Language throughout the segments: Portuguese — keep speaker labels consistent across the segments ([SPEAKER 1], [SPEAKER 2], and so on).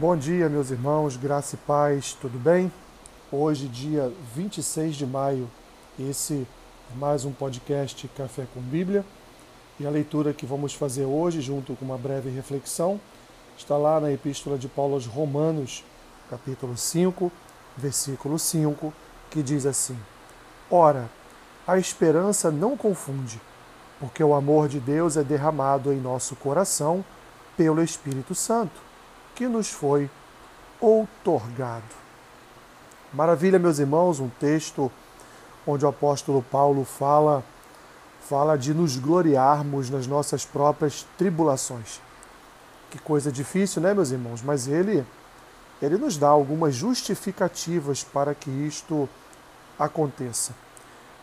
[SPEAKER 1] Bom dia, meus irmãos, graça e paz, tudo bem? Hoje, dia 26 de maio, esse é mais um podcast Café com Bíblia. E a leitura que vamos fazer hoje, junto com uma breve reflexão, está lá na Epístola de Paulo aos Romanos, capítulo 5, versículo 5, que diz assim: Ora, a esperança não confunde, porque o amor de Deus é derramado em nosso coração pelo Espírito Santo que nos foi outorgado. Maravilha, meus irmãos, um texto onde o apóstolo Paulo fala fala de nos gloriarmos nas nossas próprias tribulações. Que coisa difícil, né, meus irmãos? Mas ele ele nos dá algumas justificativas para que isto aconteça.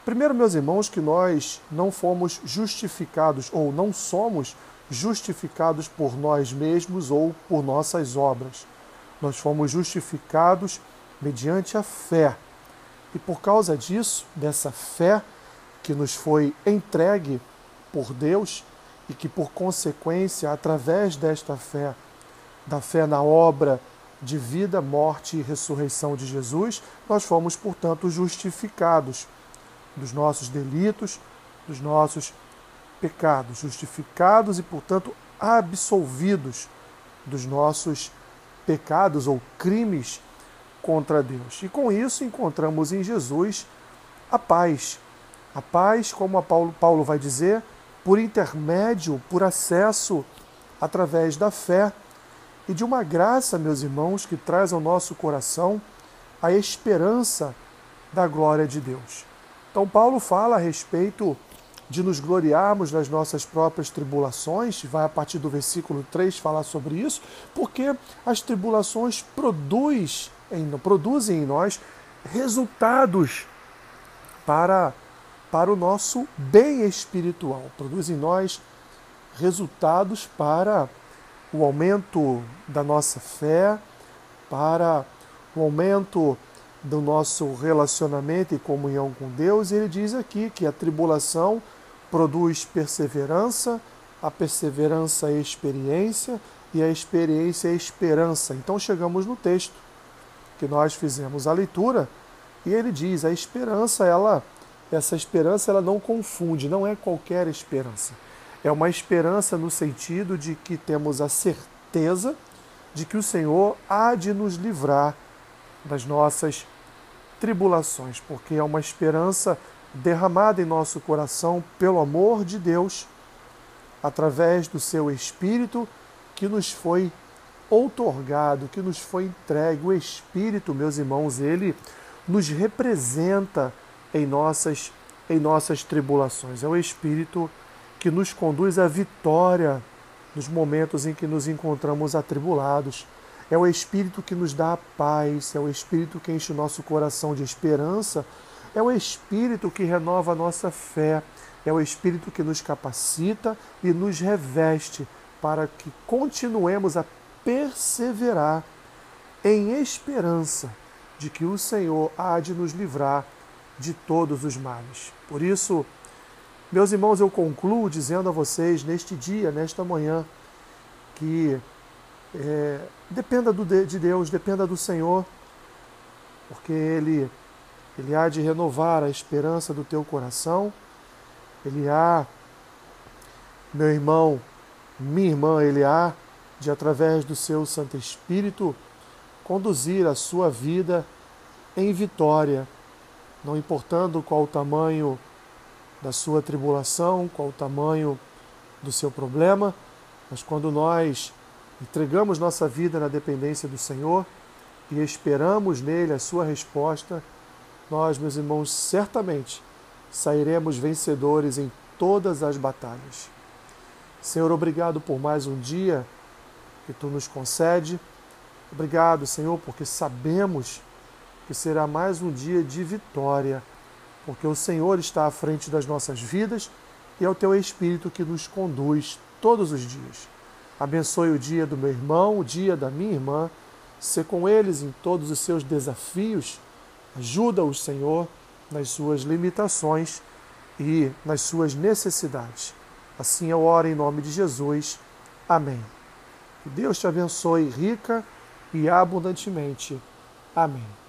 [SPEAKER 1] Primeiro, meus irmãos, que nós não fomos justificados ou não somos justificados por nós mesmos ou por nossas obras. Nós fomos justificados mediante a fé. E por causa disso, dessa fé que nos foi entregue por Deus e que por consequência, através desta fé, da fé na obra de vida, morte e ressurreição de Jesus, nós fomos, portanto, justificados dos nossos delitos, dos nossos pecados, justificados e, portanto, absolvidos dos nossos pecados ou crimes contra Deus. E com isso encontramos em Jesus a paz. A paz, como a Paulo, Paulo vai dizer, por intermédio, por acesso através da fé e de uma graça, meus irmãos, que traz ao nosso coração a esperança da glória de Deus. Então, Paulo fala a respeito de nos gloriarmos nas nossas próprias tribulações, vai a partir do versículo 3 falar sobre isso, porque as tribulações produz em, produzem em nós resultados para, para o nosso bem espiritual, produzem em nós resultados para o aumento da nossa fé, para o aumento do nosso relacionamento e comunhão com Deus. E ele diz aqui que a tribulação produz perseverança, a perseverança é experiência e a experiência é esperança. Então chegamos no texto que nós fizemos a leitura e ele diz: a esperança, ela, essa esperança, ela não confunde, não é qualquer esperança. É uma esperança no sentido de que temos a certeza de que o Senhor há de nos livrar das nossas tribulações, porque é uma esperança derramada em nosso coração pelo amor de Deus, através do seu Espírito que nos foi outorgado, que nos foi entregue. O Espírito, meus irmãos, ele nos representa em nossas, em nossas tribulações. É o Espírito que nos conduz à vitória nos momentos em que nos encontramos atribulados. É o Espírito que nos dá a paz, é o Espírito que enche o nosso coração de esperança é o Espírito que renova a nossa fé, é o Espírito que nos capacita e nos reveste para que continuemos a perseverar em esperança de que o Senhor há de nos livrar de todos os males. Por isso, meus irmãos, eu concluo dizendo a vocês neste dia, nesta manhã, que é, dependa do, de Deus, dependa do Senhor, porque Ele ele há de renovar a esperança do teu coração, ele há, meu irmão, minha irmã, ele há de, através do seu Santo Espírito, conduzir a sua vida em vitória, não importando qual o tamanho da sua tribulação, qual o tamanho do seu problema, mas quando nós entregamos nossa vida na dependência do Senhor e esperamos nele a sua resposta, nós, meus irmãos, certamente sairemos vencedores em todas as batalhas. Senhor, obrigado por mais um dia que tu nos concede. Obrigado, Senhor, porque sabemos que será mais um dia de vitória, porque o Senhor está à frente das nossas vidas e é o teu Espírito que nos conduz todos os dias. Abençoe o dia do meu irmão, o dia da minha irmã, ser com eles em todos os seus desafios Ajuda-os, Senhor, nas suas limitações e nas suas necessidades. Assim eu oro em nome de Jesus. Amém. Que Deus te abençoe rica e abundantemente. Amém.